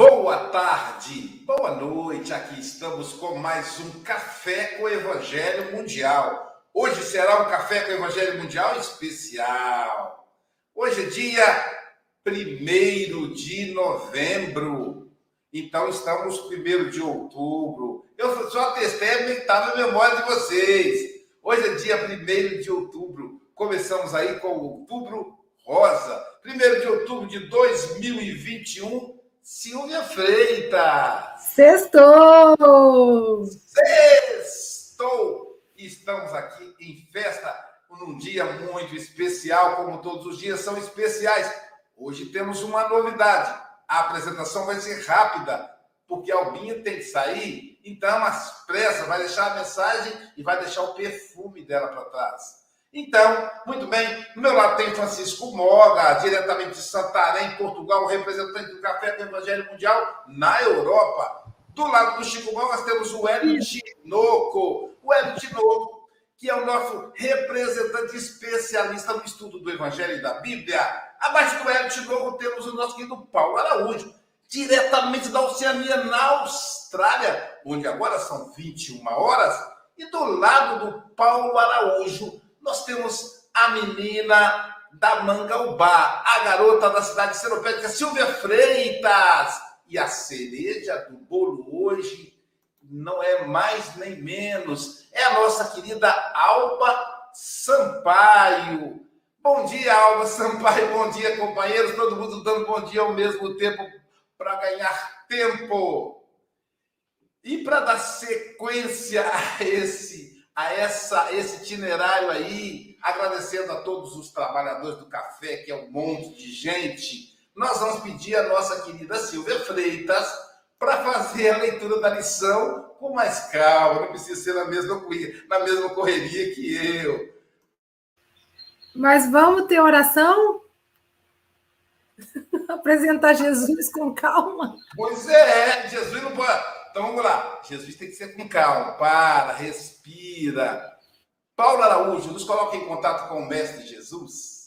boa tarde, Boa noite, aqui estamos com mais um Café com o Evangelho Mundial. Hoje será um Café com o Evangelho Mundial especial. Hoje é dia 1 de novembro, então estamos 1 de outubro. Eu só testei a memória de vocês. Hoje é dia 1 de outubro, começamos aí com outubro rosa. 1 de outubro de 2021 Silvia Freitas. Sextou! Sextou! Estamos aqui em festa num dia muito especial, como todos os dias são especiais. Hoje temos uma novidade. A apresentação vai ser rápida, porque a Albinha tem que sair, então as pressas vai deixar a mensagem e vai deixar o perfume dela para trás. Então, muito bem, no meu lado tem Francisco Moga, diretamente de Santarém, Portugal, representante do Café do Evangelho Mundial na Europa. Do lado do Chico Moga, nós temos o Hélio Tinoco. O Hélio Tinoco, que é o nosso representante especialista no estudo do Evangelho e da Bíblia. Abaixo do Hélio Tinoco temos o nosso querido Paulo Araújo, diretamente da Oceania, na Austrália, onde agora são 21 horas. E do lado do Paulo Araújo, nós temos a menina da Mangaubá, a garota da cidade seropédica Silvia Freitas. E a cereja do bolo hoje não é mais nem menos, é a nossa querida Alba Sampaio. Bom dia, Alba Sampaio, bom dia, companheiros, todo mundo dando bom dia ao mesmo tempo para ganhar tempo. E para dar sequência a esse a essa, esse itinerário aí, agradecendo a todos os trabalhadores do café, que é um monte de gente, nós vamos pedir a nossa querida Silvia Freitas para fazer a leitura da lição com mais calma, não precisa ser na mesma, na mesma correria que eu. Mas vamos ter oração? Apresentar Jesus com calma. Pois é, Jesus não pode. Então vamos lá. Jesus tem que ser com calma. Para, respira. Paulo Araújo, nos coloca em contato com o Mestre Jesus.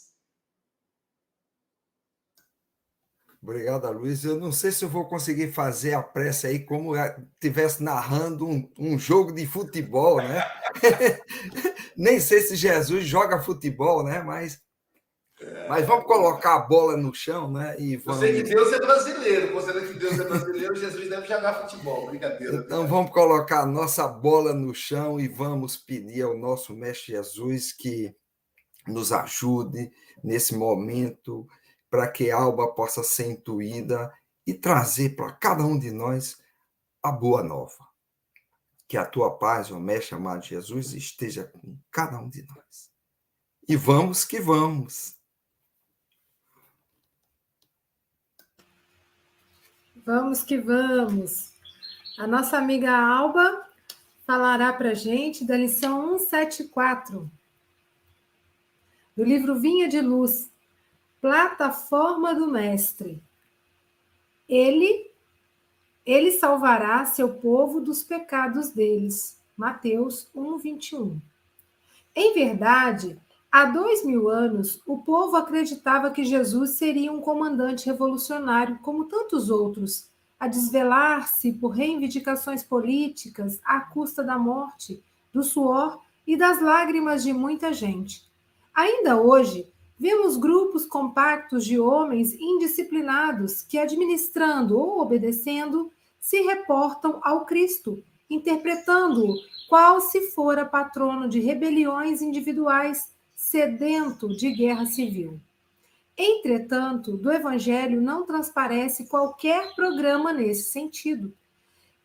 Obrigado, Luiz. Eu não sei se eu vou conseguir fazer a pressa aí como estivesse narrando um, um, jogo de futebol, né? Nem sei se Jesus joga futebol, né? Mas mas vamos colocar a bola no chão, né? E vamos... Eu sei que Deus é brasileiro. Considerando que Deus é brasileiro, Jesus deve jogar futebol. Brincadeira. Então vamos colocar a nossa bola no chão e vamos pedir ao nosso Mestre Jesus que nos ajude nesse momento para que a alba possa ser intuída e trazer para cada um de nós a boa nova. Que a tua paz, o Mestre amado Jesus, esteja com cada um de nós. E vamos que vamos. Vamos que vamos. A nossa amiga Alba falará para a gente da lição 174, do livro Vinha de Luz, Plataforma do Mestre. Ele, ele salvará seu povo dos pecados deles. Mateus 1, 21. Em verdade, Há dois mil anos, o povo acreditava que Jesus seria um comandante revolucionário, como tantos outros, a desvelar-se por reivindicações políticas à custa da morte, do suor e das lágrimas de muita gente. Ainda hoje, vemos grupos compactos de homens indisciplinados que, administrando ou obedecendo, se reportam ao Cristo, interpretando-o qual se fora patrono de rebeliões individuais, sedento de guerra civil. Entretanto, do Evangelho não transparece qualquer programa nesse sentido.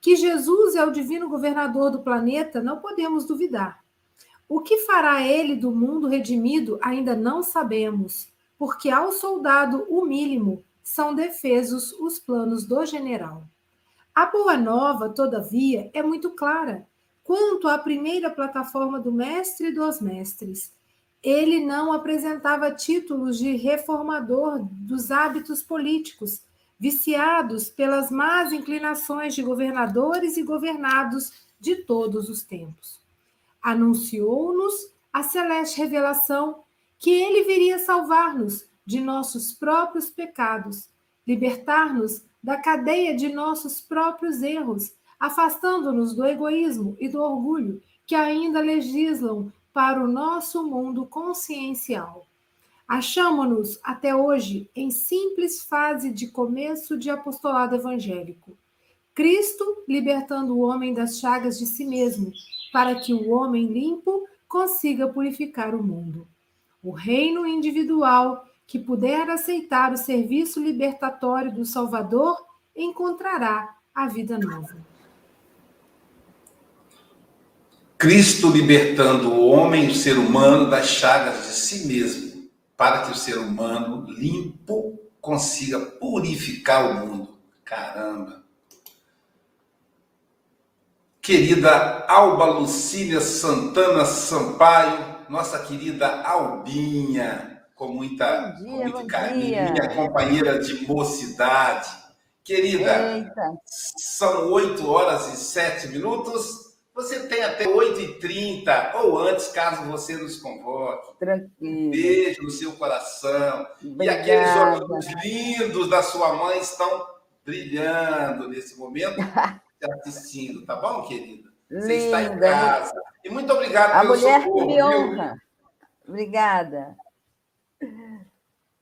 Que Jesus é o divino governador do planeta, não podemos duvidar. O que fará ele do mundo redimido ainda não sabemos, porque ao soldado humílimo são defesos os planos do general. A boa nova, todavia, é muito clara quanto à primeira plataforma do mestre dos mestres. Ele não apresentava títulos de reformador dos hábitos políticos, viciados pelas más inclinações de governadores e governados de todos os tempos. Anunciou-nos a celeste revelação que ele viria salvar-nos de nossos próprios pecados, libertar-nos da cadeia de nossos próprios erros, afastando-nos do egoísmo e do orgulho que ainda legislam para o nosso mundo consciencial. Achamo-nos até hoje em simples fase de começo de apostolado evangélico. Cristo libertando o homem das chagas de si mesmo, para que o homem limpo consiga purificar o mundo. O reino individual que puder aceitar o serviço libertatório do Salvador encontrará a vida nova. Cristo libertando o homem, o ser humano, das chagas de si mesmo, para que o ser humano limpo consiga purificar o mundo. Caramba! querida Alba Lucília Santana Sampaio, nossa querida Albinha, com muita, dia, com muito carinho, minha companheira de mocidade. Querida, Eita. são 8 horas e 7 minutos. Você tem até 8h30 ou antes, caso você nos convoque. Tranquilo. Um beijo no seu coração. Obrigada. E aqueles olhos lindos da sua mãe estão brilhando nesse momento. assistindo, tá bom, querida? Você está em casa. E muito obrigado A pelo mulher socorro, que me honra. Obrigada.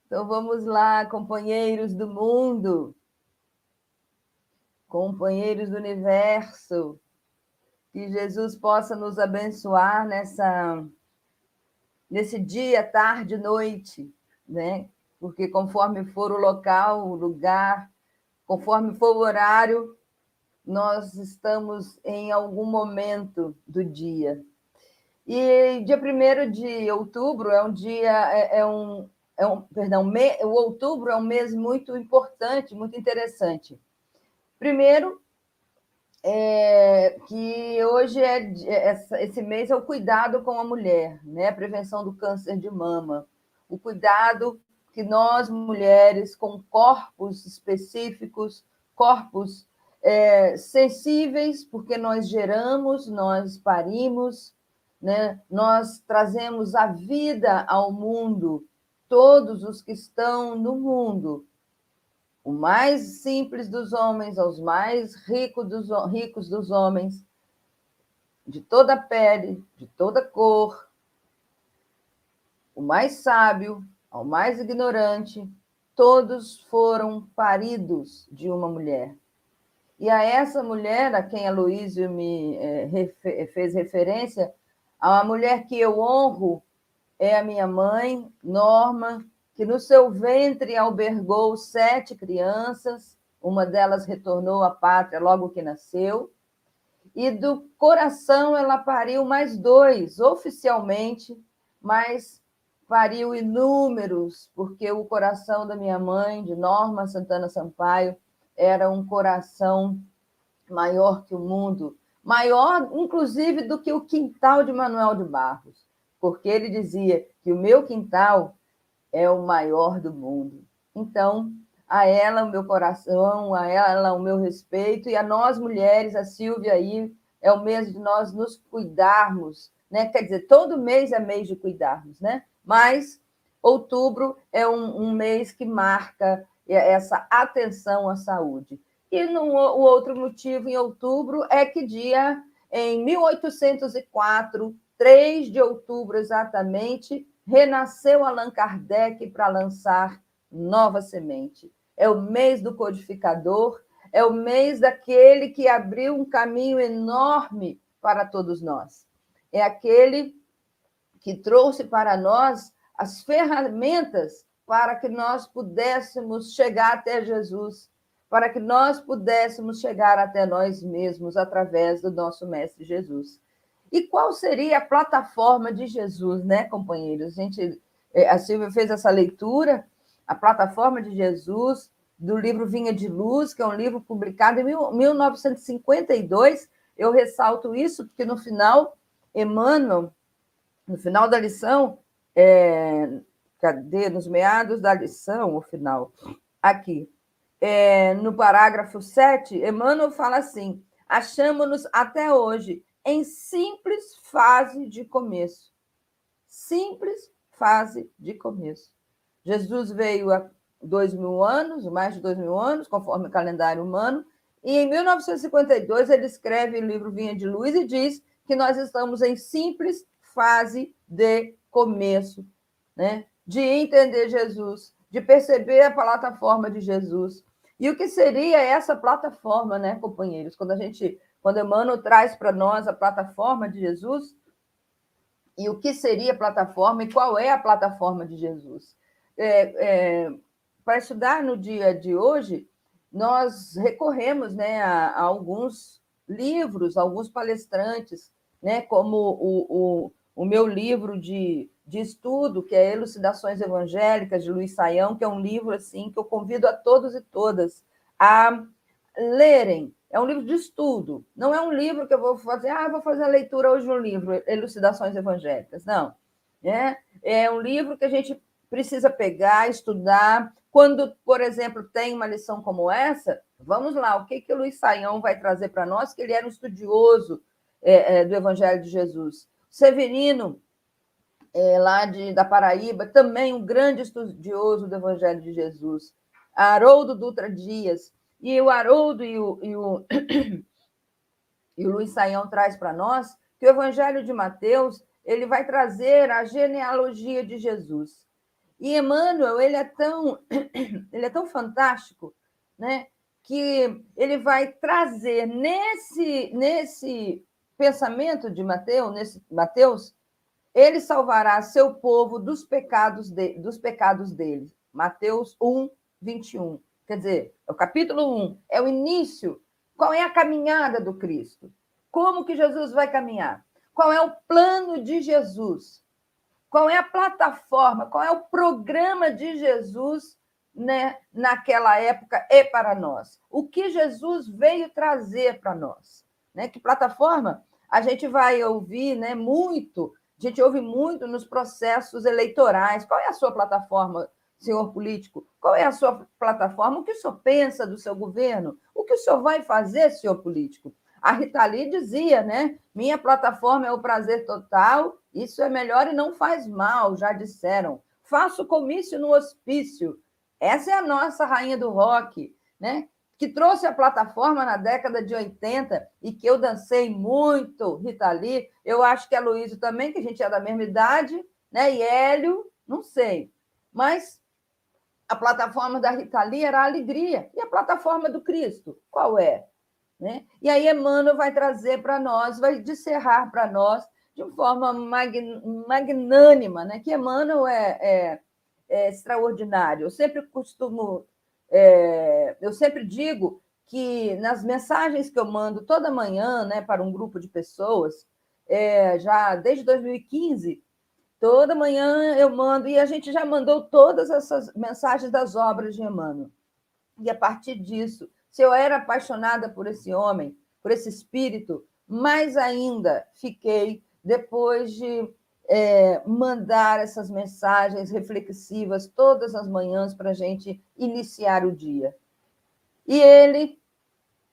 Então vamos lá, companheiros do mundo, companheiros do universo, que Jesus possa nos abençoar nessa nesse dia, tarde, noite, né? Porque conforme for o local, o lugar, conforme for o horário, nós estamos em algum momento do dia. E dia 1 de outubro é um dia, é, é um, é um, perdão, me, o outubro é um mês muito importante, muito interessante. Primeiro, é, que hoje é, é esse mês é o cuidado com a mulher, né? A prevenção do câncer de mama, o cuidado que nós mulheres com corpos específicos, corpos é, sensíveis, porque nós geramos, nós parimos, né? nós trazemos a vida ao mundo, todos os que estão no mundo, o mais simples dos homens aos mais ricos dos, ricos dos homens, de toda pele, de toda cor, o mais sábio ao mais ignorante, todos foram paridos de uma mulher. E a essa mulher, a quem a Luísio me é, fez referência, a mulher que eu honro é a minha mãe, Norma, que no seu ventre albergou sete crianças, uma delas retornou à pátria logo que nasceu, e do coração ela pariu mais dois, oficialmente, mas pariu inúmeros, porque o coração da minha mãe, de Norma Santana Sampaio, era um coração maior que o mundo, maior, inclusive, do que o quintal de Manuel de Barros, porque ele dizia que o meu quintal é o maior do mundo. Então, a ela o meu coração, a ela o meu respeito, e a nós mulheres, a Silvia aí, é o mês de nós nos cuidarmos, né? Quer dizer, todo mês é mês de cuidarmos, né? Mas outubro é um, um mês que marca essa atenção à saúde. E no, o outro motivo, em outubro, é que dia, em 1804, 3 de outubro exatamente, renasceu Allan Kardec para lançar Nova Semente. É o mês do codificador, é o mês daquele que abriu um caminho enorme para todos nós. É aquele que trouxe para nós as ferramentas para que nós pudéssemos chegar até Jesus, para que nós pudéssemos chegar até nós mesmos através do nosso Mestre Jesus. E qual seria a plataforma de Jesus, né, companheiros? A, gente, é, a Silvia fez essa leitura, a plataforma de Jesus, do livro Vinha de Luz, que é um livro publicado em 1952. Eu ressalto isso porque no final, Emmanuel, no final da lição, é, cadê? Nos meados da lição, o final, aqui, é, no parágrafo 7, Emmanuel fala assim: achamos-nos até hoje em simples fase de começo. Simples fase de começo. Jesus veio há dois mil anos, mais de dois mil anos, conforme o calendário humano, e em 1952 ele escreve o livro Vinha de Luz e diz que nós estamos em simples fase de começo, né? de entender Jesus, de perceber a plataforma de Jesus. E o que seria essa plataforma, né, companheiros? Quando a gente quando Emmanuel traz para nós a plataforma de Jesus, e o que seria a plataforma e qual é a plataforma de Jesus. É, é, para estudar no dia de hoje, nós recorremos né, a, a alguns livros, alguns palestrantes, né, como o, o, o meu livro de, de estudo, que é Elucidações Evangélicas, de Luiz Saião, que é um livro assim que eu convido a todos e todas a lerem, é um livro de estudo, não é um livro que eu vou fazer, ah, vou fazer a leitura hoje no livro, Elucidações Evangélicas. Não. É, é um livro que a gente precisa pegar, estudar. Quando, por exemplo, tem uma lição como essa, vamos lá, o que, que o Luiz Saião vai trazer para nós, que ele era um estudioso é, é, do Evangelho de Jesus. Severino, é, lá de, da Paraíba, também um grande estudioso do Evangelho de Jesus. Haroldo Dutra Dias, e o Haroldo e o, e o, e o Luiz Saião traz para nós que o Evangelho de Mateus ele vai trazer a genealogia de Jesus. E Emmanuel, ele é tão, ele é tão fantástico, né? que ele vai trazer nesse, nesse pensamento de Mateus, nesse Mateus, ele salvará seu povo dos pecados, de, dos pecados dele. Mateus 1, 21. Quer dizer, é o capítulo 1, é o início. Qual é a caminhada do Cristo? Como que Jesus vai caminhar? Qual é o plano de Jesus? Qual é a plataforma? Qual é o programa de Jesus né, naquela época e para nós? O que Jesus veio trazer para nós? Né? Que plataforma? A gente vai ouvir né, muito, a gente ouve muito nos processos eleitorais. Qual é a sua plataforma senhor político? Qual é a sua plataforma? O que o senhor pensa do seu governo? O que o senhor vai fazer, senhor político? A Rita Lee dizia, né? Minha plataforma é o prazer total, isso é melhor e não faz mal, já disseram. Faço comício no hospício. Essa é a nossa rainha do rock, né? Que trouxe a plataforma na década de 80 e que eu dancei muito, Rita Lee. Eu acho que a Luísa também, que a gente é da mesma idade, né? E Hélio, não sei. Mas a plataforma da Rita Lee era a alegria. E a plataforma do Cristo, qual é? Né? E aí Emmanuel vai trazer para nós, vai descerrar para nós de forma magnânima, né? que Emmanuel é, é, é extraordinário. Eu sempre costumo, é, eu sempre digo que nas mensagens que eu mando toda manhã né, para um grupo de pessoas, é, já desde 2015, Toda manhã eu mando, e a gente já mandou todas essas mensagens das obras de Emmanuel. E a partir disso, se eu era apaixonada por esse homem, por esse espírito, mais ainda fiquei depois de é, mandar essas mensagens reflexivas todas as manhãs para a gente iniciar o dia. E ele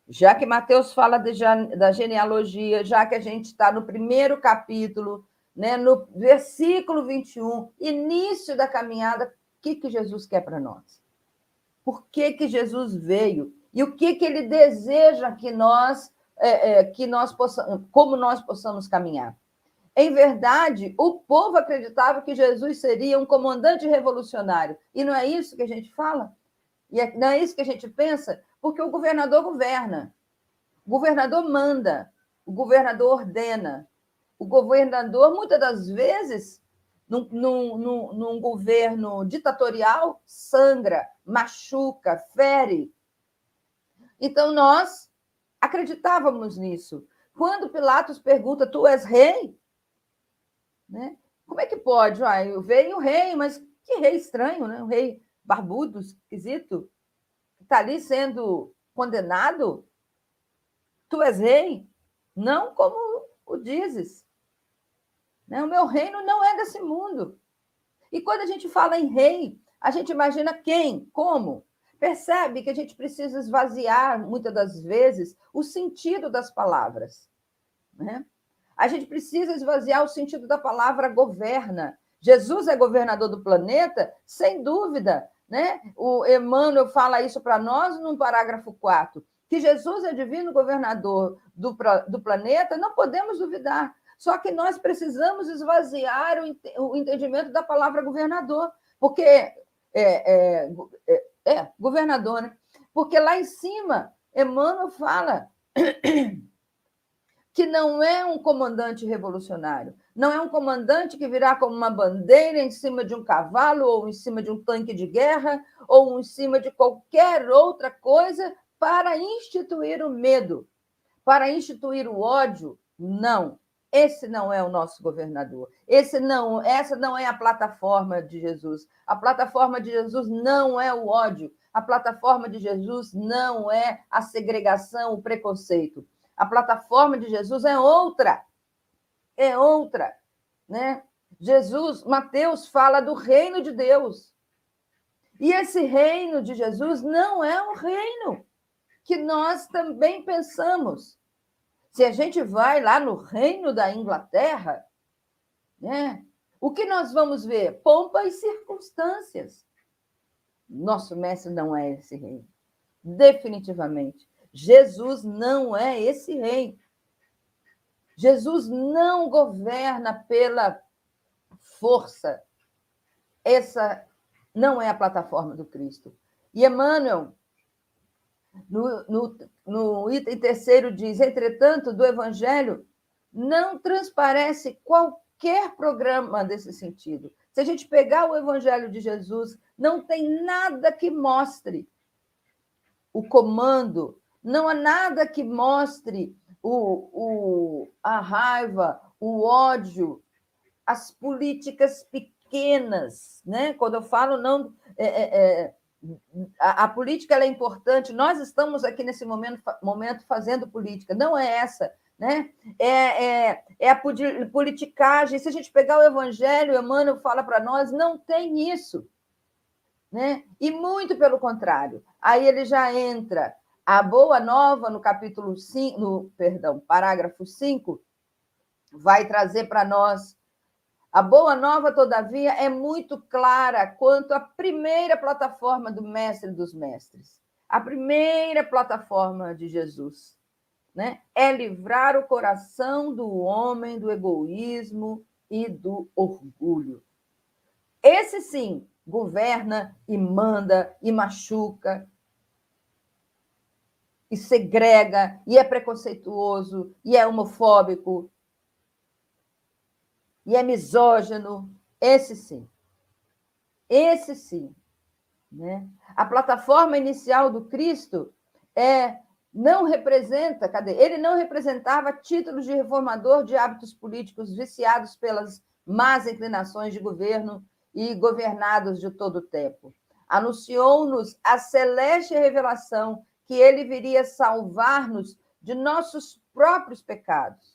já que Mateus fala de, da genealogia, já que a gente está no primeiro capítulo, né, no versículo 21, início da caminhada, o que, que Jesus quer para nós? Por que, que Jesus veio? E o que, que ele deseja que nós, é, é, que nós possamos, como nós possamos caminhar? Em verdade, o povo acreditava que Jesus seria um comandante revolucionário. E não é isso que a gente fala? E é, não é isso que a gente pensa? Porque o governador governa, o governador manda, o governador ordena. O governador, muitas das vezes, num, num, num, num governo ditatorial, sangra, machuca, fere. Então, nós acreditávamos nisso. Quando Pilatos pergunta, tu és rei? Né? Como é que pode? Ah, eu veio o rei, mas que rei estranho, né? Um rei barbudo, esquisito, está ali sendo condenado. Tu és rei? Não como o dizes. Né? O meu reino não é desse mundo. E quando a gente fala em rei, a gente imagina quem, como. Percebe que a gente precisa esvaziar, muitas das vezes, o sentido das palavras. Né? A gente precisa esvaziar o sentido da palavra governa. Jesus é governador do planeta, sem dúvida. Né? O Emmanuel fala isso para nós no parágrafo 4. Que Jesus é divino governador do, do planeta, não podemos duvidar. Só que nós precisamos esvaziar o, o entendimento da palavra governador, porque é, é, é, é governador, né? Porque lá em cima, Emmanuel fala que não é um comandante revolucionário, não é um comandante que virá como uma bandeira em cima de um cavalo, ou em cima de um tanque de guerra, ou em cima de qualquer outra coisa para instituir o medo, para instituir o ódio. Não. Esse não é o nosso governador. Esse não, essa não é a plataforma de Jesus. A plataforma de Jesus não é o ódio. A plataforma de Jesus não é a segregação, o preconceito. A plataforma de Jesus é outra. É outra, né? Jesus, Mateus fala do reino de Deus. E esse reino de Jesus não é um reino que nós também pensamos. Se a gente vai lá no reino da Inglaterra, né? O que nós vamos ver? Pompa e circunstâncias. Nosso mestre não é esse reino. Definitivamente. Jesus não é esse rei. Jesus não governa pela força. Essa não é a plataforma do Cristo. E Emmanuel, no, no, no item terceiro, diz: entretanto, do Evangelho não transparece qualquer programa desse sentido. Se a gente pegar o Evangelho de Jesus, não tem nada que mostre o comando não há nada que mostre o, o, a raiva, o ódio, as políticas pequenas. Né? Quando eu falo, não. É, é, é a, a, política é importante, nós estamos aqui nesse momento, momento fazendo política, não é essa. Né? É, é, é a politicagem. Se a gente pegar o Evangelho, Emmanuel fala para nós, não tem isso. Né? E muito pelo contrário. Aí ele já entra a boa nova, no capítulo 5, no, perdão, parágrafo 5, vai trazer para nós. A boa nova, todavia, é muito clara quanto à primeira plataforma do Mestre dos Mestres. A primeira plataforma de Jesus. Né? É livrar o coração do homem do egoísmo e do orgulho. Esse sim governa e manda e machuca e segrega, e é preconceituoso, e é homofóbico, e é misógino. Esse sim. Esse sim. Né? A plataforma inicial do Cristo é não representa, cadê? Ele não representava títulos de reformador de hábitos políticos viciados pelas más inclinações de governo e governados de todo o tempo. Anunciou-nos a celeste revelação que ele viria salvar-nos de nossos próprios pecados,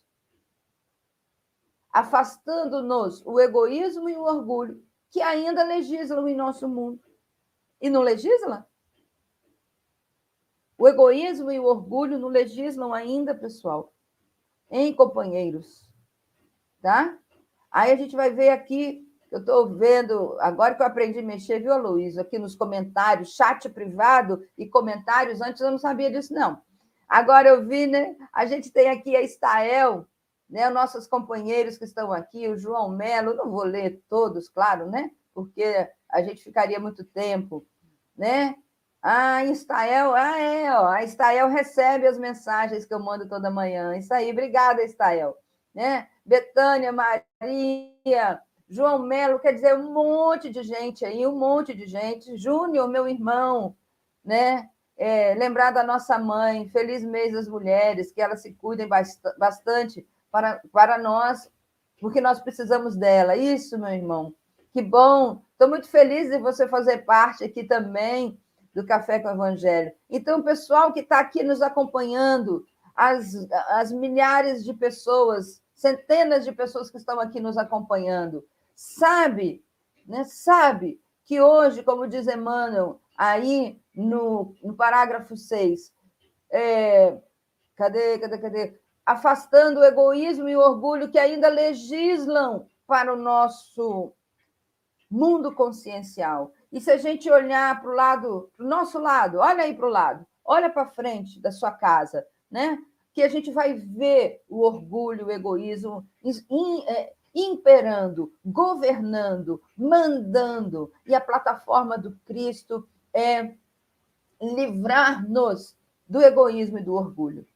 afastando-nos o egoísmo e o orgulho que ainda legislam em nosso mundo. E não legisla? O egoísmo e o orgulho não legislam ainda, pessoal, em companheiros, tá? Aí a gente vai ver aqui, eu estou vendo, agora que eu aprendi a mexer, viu, Luiz, aqui nos comentários, chat privado e comentários, antes eu não sabia disso, não. Agora eu vi, né? A gente tem aqui a Estael, né? Nossos companheiros que estão aqui, o João Melo, não vou ler todos, claro, né? Porque a gente ficaria muito tempo, né? A Estael, ah, é, ó, a Estael recebe as mensagens que eu mando toda manhã. Isso aí, obrigada, Estael. Né? Betânia, Maria, João Melo, quer dizer, um monte de gente aí, um monte de gente. Júnior, meu irmão, né? É, lembrar da nossa mãe, feliz mês das mulheres, que elas se cuidem bastante para, para nós, porque nós precisamos dela. Isso, meu irmão. Que bom. Estou muito feliz de você fazer parte aqui também do Café com o Evangelho. Então, pessoal que está aqui nos acompanhando, as, as milhares de pessoas, centenas de pessoas que estão aqui nos acompanhando, sabe, né, sabe que hoje, como diz Emmanuel, aí no, no parágrafo 6, é, cadê, cadê, cadê? Afastando o egoísmo e o orgulho que ainda legislam para o nosso mundo consciencial. E se a gente olhar para o lado, para o nosso lado, olha aí para o lado, olha para frente da sua casa, né? Que a gente vai ver o orgulho, o egoísmo é, imperando, governando, mandando, e a plataforma do Cristo é livrar-nos do egoísmo e do orgulho.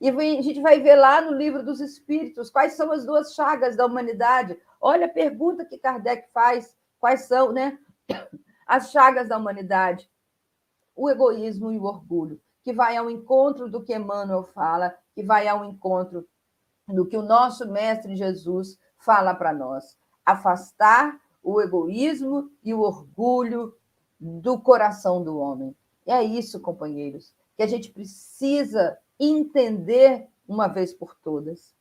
E a gente vai ver lá no livro dos Espíritos quais são as duas chagas da humanidade. Olha a pergunta que Kardec faz: quais são, né? as chagas da humanidade, o egoísmo e o orgulho, que vai ao encontro do que Emmanuel fala, que vai ao encontro do que o nosso Mestre Jesus fala para nós. Afastar o egoísmo e o orgulho do coração do homem. E é isso, companheiros, que a gente precisa entender uma vez por todas.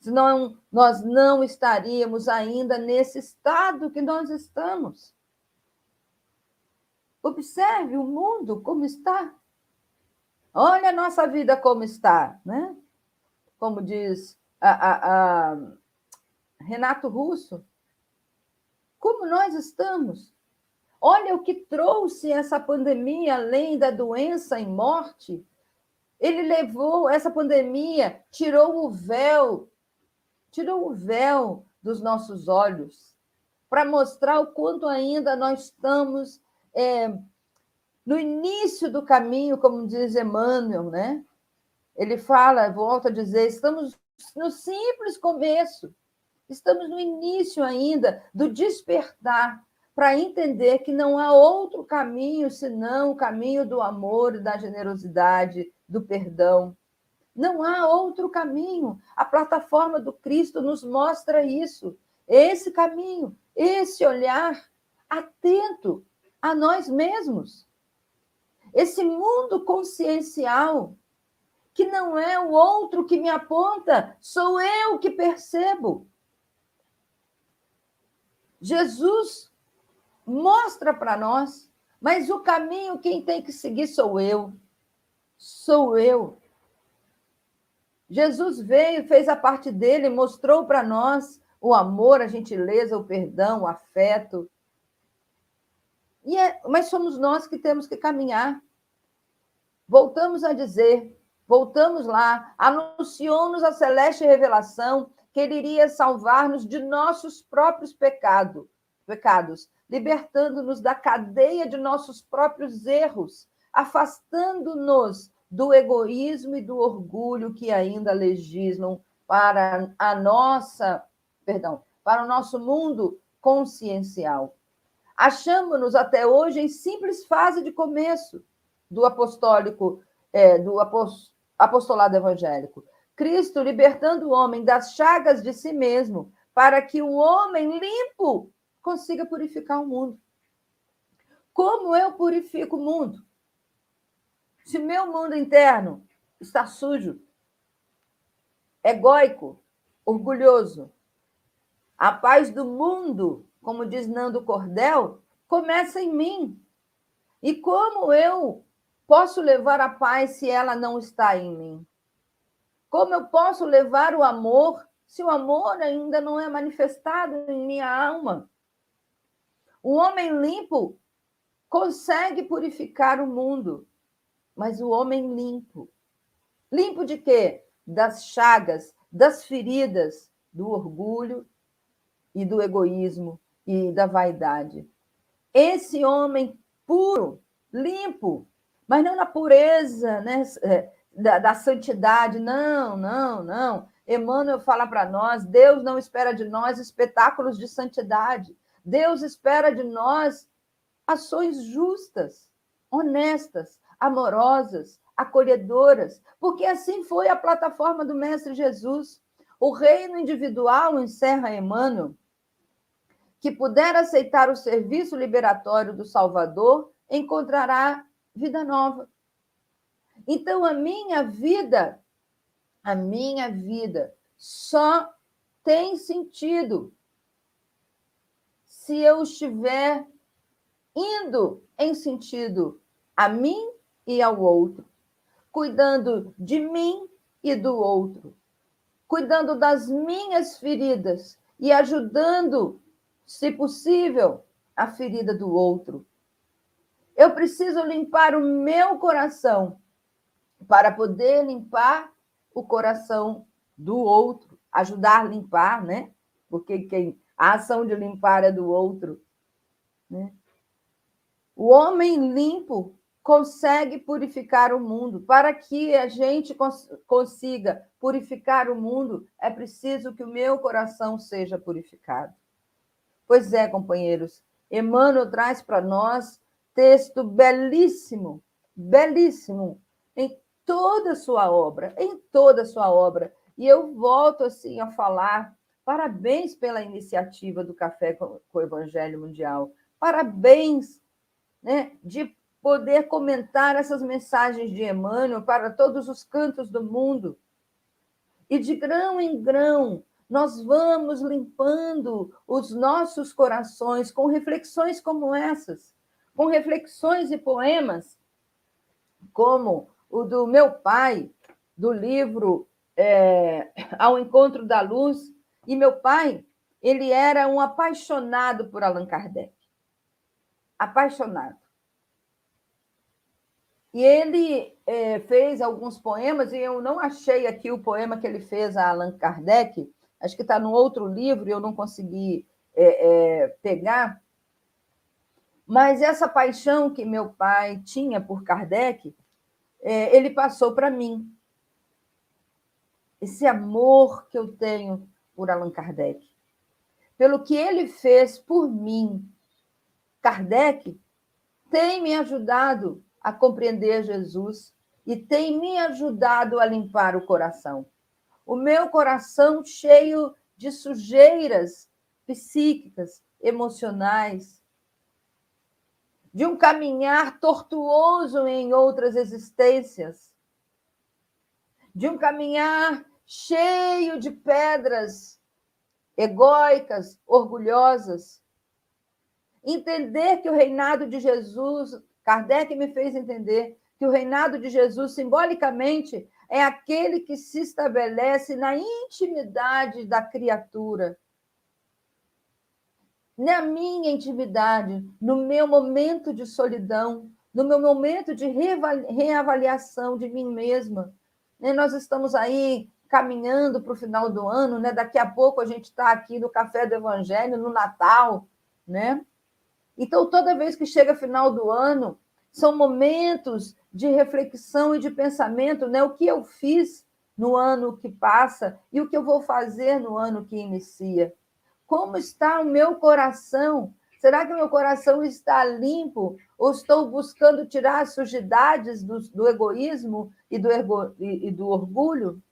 Senão, nós não estaríamos ainda nesse estado que nós estamos. Observe o mundo como está. Olha a nossa vida como está, né? Como diz a, a, a Renato Russo. Como nós estamos? Olha o que trouxe essa pandemia, além da doença e morte. Ele levou essa pandemia, tirou o véu, tirou o véu dos nossos olhos, para mostrar o quanto ainda nós estamos é, no início do caminho, como diz Emmanuel, né? Ele fala, volta a dizer, estamos no simples começo, estamos no início ainda do despertar para entender que não há outro caminho senão o caminho do amor, da generosidade, do perdão. Não há outro caminho. A plataforma do Cristo nos mostra isso. Esse caminho, esse olhar atento a nós mesmos. Esse mundo consciencial, que não é o outro que me aponta, sou eu que percebo. Jesus mostra para nós, mas o caminho quem tem que seguir sou eu. Sou eu. Jesus veio, fez a parte dele, mostrou para nós o amor, a gentileza, o perdão, o afeto, e é, mas somos nós que temos que caminhar. Voltamos a dizer, voltamos lá, anunciou-nos a celeste revelação que ele iria salvar-nos de nossos próprios pecado, pecados, libertando-nos da cadeia de nossos próprios erros, afastando-nos do egoísmo e do orgulho que ainda legislam para a nossa, perdão, para o nosso mundo consciencial. Achamos-nos até hoje em simples fase de começo do apostólico, é, do apostolado evangélico. Cristo libertando o homem das chagas de si mesmo, para que o homem limpo consiga purificar o mundo. Como eu purifico o mundo? Se meu mundo interno está sujo, egóico, orgulhoso, a paz do mundo como diz Nando Cordel, começa em mim. E como eu posso levar a paz se ela não está em mim? Como eu posso levar o amor se o amor ainda não é manifestado em minha alma? O homem limpo consegue purificar o mundo, mas o homem limpo. Limpo de quê? Das chagas, das feridas, do orgulho e do egoísmo e da vaidade. Esse homem puro, limpo, mas não na pureza né, é, da, da santidade, não, não, não. Emmanuel fala para nós: Deus não espera de nós espetáculos de santidade. Deus espera de nós ações justas, honestas, amorosas, acolhedoras, porque assim foi a plataforma do Mestre Jesus. O reino individual, encerra Emmanuel, que puder aceitar o serviço liberatório do Salvador, encontrará vida nova. Então, a minha vida, a minha vida só tem sentido se eu estiver indo em sentido a mim e ao outro, cuidando de mim e do outro, cuidando das minhas feridas e ajudando, se possível, a ferida do outro. Eu preciso limpar o meu coração para poder limpar o coração do outro, ajudar a limpar, né? Porque quem a ação de limpar é do outro, né? O homem limpo consegue purificar o mundo. Para que a gente cons consiga purificar o mundo, é preciso que o meu coração seja purificado. Pois é, companheiros, Emmanuel traz para nós texto belíssimo, belíssimo, em toda a sua obra, em toda a sua obra. E eu volto assim a falar, parabéns pela iniciativa do Café com o Evangelho Mundial, parabéns né, de poder comentar essas mensagens de Emmanuel para todos os cantos do mundo. E de grão em grão, nós vamos limpando os nossos corações com reflexões como essas, com reflexões e poemas, como o do meu pai, do livro é, Ao Encontro da Luz. E meu pai, ele era um apaixonado por Allan Kardec. Apaixonado. E ele é, fez alguns poemas, e eu não achei aqui o poema que ele fez a Allan Kardec, acho que está no outro livro e eu não consegui é, é, pegar. Mas essa paixão que meu pai tinha por Kardec, ele passou para mim. Esse amor que eu tenho por Allan Kardec. Pelo que ele fez por mim. Kardec tem me ajudado a compreender Jesus e tem me ajudado a limpar o coração. O meu coração cheio de sujeiras psíquicas, emocionais, de um caminhar tortuoso em outras existências, de um caminhar cheio de pedras egóicas, orgulhosas. Entender que o reinado de Jesus Kardec me fez entender que o reinado de Jesus, simbolicamente, é aquele que se estabelece na intimidade da criatura. Na minha intimidade, no meu momento de solidão, no meu momento de reavaliação de mim mesma. Né, nós estamos aí caminhando para o final do ano, né? Daqui a pouco a gente está aqui no Café do Evangelho, no Natal, né? Então, toda vez que chega final do ano, são momentos de reflexão e de pensamento, né? O que eu fiz no ano que passa e o que eu vou fazer no ano que inicia. Como está o meu coração? Será que meu coração está limpo? Ou estou buscando tirar as sujidades do, do egoísmo e do, ergo, e, e do orgulho?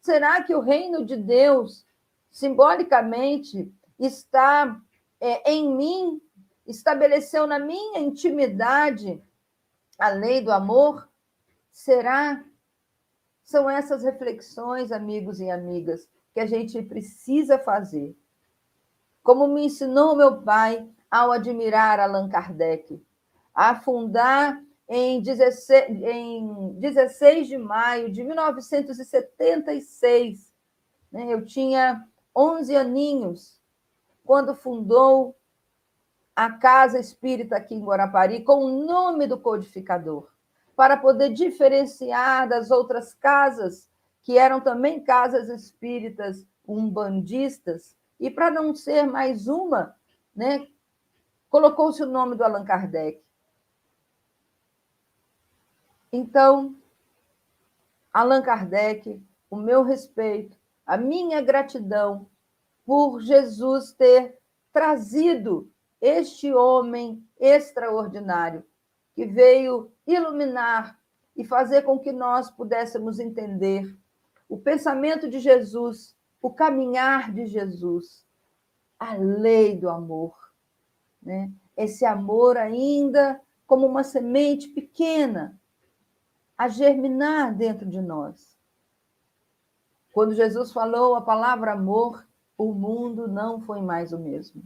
Será que o reino de Deus, simbolicamente, está é, em mim estabeleceu na minha intimidade a lei do amor? Será? São essas reflexões, amigos e amigas, que a gente precisa fazer. Como me ensinou meu pai ao admirar Allan Kardec, a afundar em 16, em 16 de maio de 1976. Né? Eu tinha 11 aninhos quando fundou a Casa Espírita aqui em Guarapari com o nome do codificador, para poder diferenciar das outras casas, que eram também casas espíritas umbandistas, e para não ser mais uma, né, colocou-se o nome do Allan Kardec. Então, Allan Kardec, o meu respeito, a minha gratidão por Jesus ter trazido este homem extraordinário que veio iluminar e fazer com que nós pudéssemos entender o pensamento de Jesus, o caminhar de Jesus, a lei do amor. Né? Esse amor ainda como uma semente pequena a germinar dentro de nós. Quando Jesus falou a palavra amor, o mundo não foi mais o mesmo.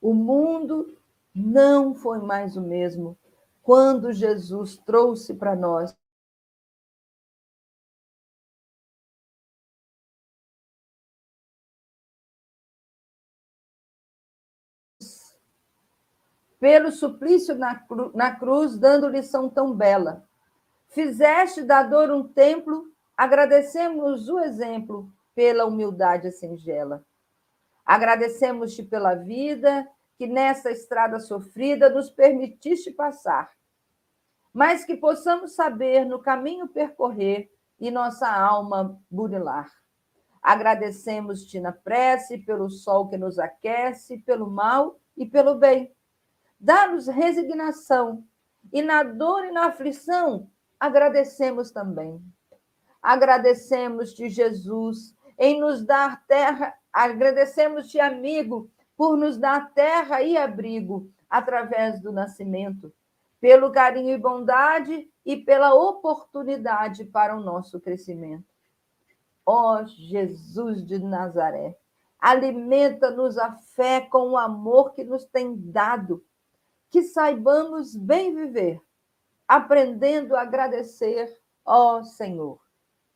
O mundo não foi mais o mesmo quando Jesus trouxe para nós pelo suplício na, cru, na cruz, dando lição tão bela. Fizeste da dor um templo, agradecemos o exemplo pela humildade singela. Agradecemos-te pela vida que nessa estrada sofrida nos permitiste passar, mas que possamos saber no caminho percorrer e nossa alma burilar. Agradecemos-te na prece pelo sol que nos aquece, pelo mal e pelo bem. Dá-nos resignação e na dor e na aflição agradecemos também. Agradecemos-te, Jesus, em nos dar terra Agradecemos-te, amigo, por nos dar terra e abrigo através do nascimento, pelo carinho e bondade e pela oportunidade para o nosso crescimento. Ó oh, Jesus de Nazaré, alimenta-nos a fé com o amor que nos tem dado, que saibamos bem viver, aprendendo a agradecer, ó oh, Senhor.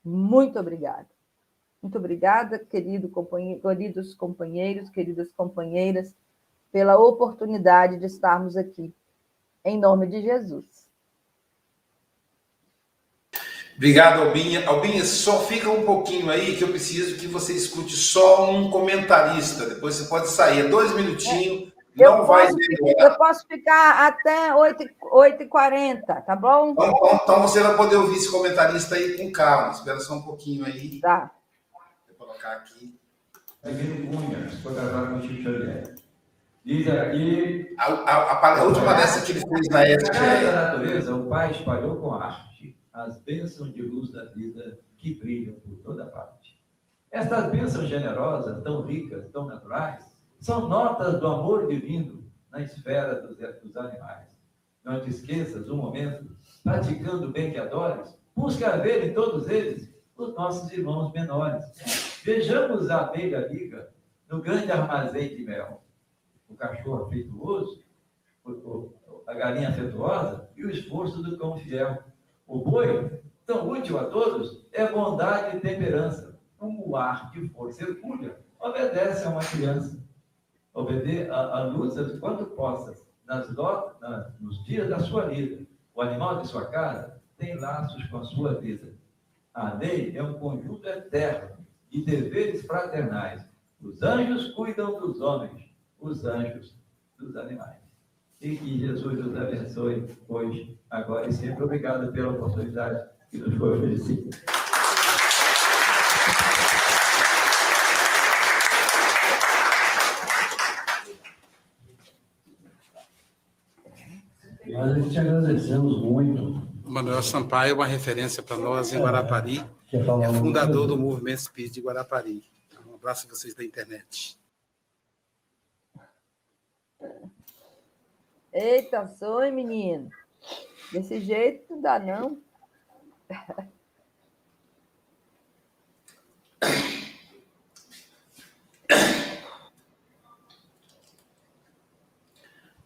Muito obrigada. Muito obrigada, querido companhe... queridos companheiros, queridas companheiras, pela oportunidade de estarmos aqui. Em nome de Jesus. Obrigado, Albinha. Albinha, só fica um pouquinho aí que eu preciso que você escute só um comentarista. Depois você pode sair. É dois minutinhos. É. Não vai ficar, Eu posso ficar até 8h40, tá bom? Então, então, você vai poder ouvir esse comentarista aí com calma. Espera só um pouquinho aí. Tá colocar aqui. Divino Cunha, foi gravado com o Chico Xavier. Diz aqui. A, a, a, a última dessa que ele fez na época. Na natureza, o Pai espalhou com arte as bênçãos de luz da vida que brilham por toda parte. Estas bênçãos generosas, tão ricas, tão naturais, são notas do amor divino na esfera dos, dos animais. Não te esqueças, um momento, praticando o bem que adores, busca ver em todos eles os nossos irmãos menores Vejamos a abelha amiga no grande armazém de mel. O cachorro afetuoso, a galinha afetuosa e o esforço do cão fiel. O boi, tão útil a todos, é bondade e temperança. Como o ar de força hercúlea obedece a uma criança. Obede a, a luta de quanto possas, nas, nas, nos dias da sua vida. O animal de sua casa tem laços com a sua vida. A lei é um conjunto eterno e deveres fraternais. Os anjos cuidam dos homens, os anjos dos animais. E que Jesus nos abençoe hoje, agora e sempre. Obrigado pela oportunidade que nos foi oferecida. Nós te agradecemos muito. Manuel Sampaio é uma referência para nós em Guarapari é fundador do movimento Espírito de Guarapari. Um abraço a vocês da internet. Eita, sonho, menino. Desse jeito não dá, não.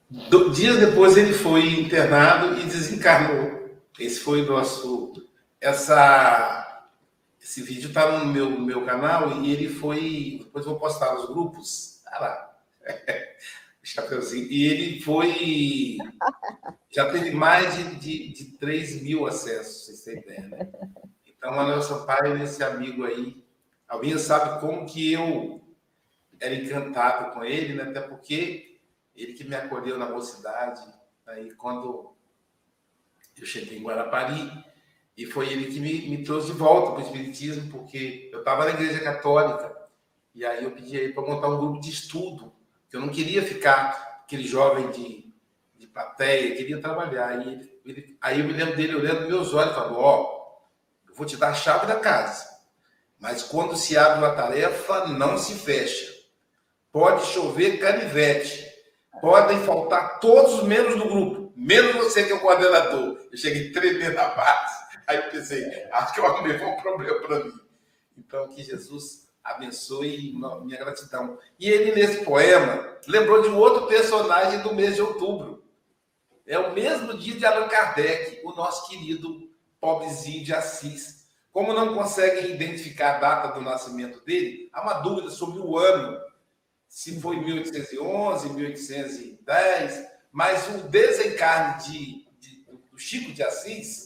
do, dias depois ele foi internado e desencarnou. Esse foi o nosso. Essa, esse vídeo está no meu, meu canal e ele foi. Depois vou postar nos grupos. Ah lá. Chapeuzinho. E ele foi. Já teve mais de, de, de 3 mil acessos, vocês têm ideia, né? Então, Manuel Sampaio, esse amigo aí, alguém sabe como que eu era encantado com ele, né? Até porque ele que me acolheu na mocidade, aí quando eu cheguei em Guarapari, e foi ele que me, me trouxe de volta para o Espiritismo, porque eu estava na Igreja Católica, e aí eu pedi ele para montar um grupo de estudo, que eu não queria ficar aquele jovem de, de plateia, queria trabalhar. E ele, ele, aí eu me lembro dele olhando meus olhos e falou: Ó, oh, eu vou te dar a chave da casa, mas quando se abre uma tarefa, não se fecha. Pode chover canivete, podem faltar todos os membros do grupo, menos você que é o coordenador. Eu cheguei tremendo na base. Aí pensei, acho que eu arrumei um problema para mim. Então, que Jesus abençoe minha gratidão. E ele, nesse poema, lembrou de um outro personagem do mês de outubro. É o mesmo dia de Allan Kardec, o nosso querido pobrezinho de Assis. Como não conseguem identificar a data do nascimento dele, há uma dúvida sobre o ano, se foi 1811, 1810, mas o desencarne de, de, do Chico de Assis,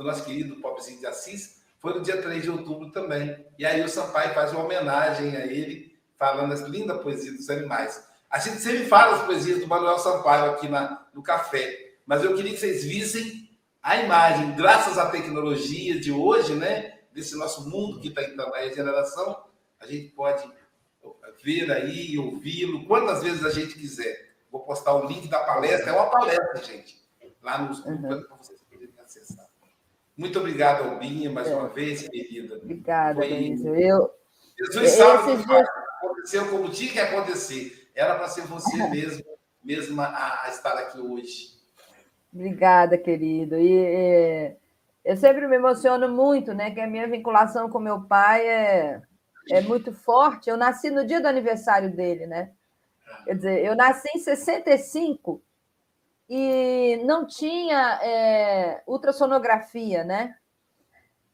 do nosso querido pobrezinho de Assis, foi no dia 3 de outubro também. E aí o Sampaio faz uma homenagem a ele, falando as lindas poesias dos animais. A gente sempre fala as poesias do Manuel Sampaio aqui na, no café, mas eu queria que vocês vissem a imagem, graças à tecnologia de hoje, né? Desse nosso mundo que está em tamanha geração, a gente pode ver aí, ouvi-lo, quantas vezes a gente quiser. Vou postar o link da palestra, é uma palestra, gente, lá nos uhum. para vocês. Muito obrigado, Albinha, mais é. uma vez, querida. Obrigada, Foi... Eu... Jesus sabe o que dias... aconteceu como tinha que acontecer. Era para ser você mesmo, mesma a, a, estar aqui hoje. Obrigada, querido. E, e, eu sempre me emociono muito, né? Que a minha vinculação com meu pai é, é muito forte. Eu nasci no dia do aniversário dele, né? Quer dizer, eu nasci em 65 e não tinha é, ultrassonografia, né?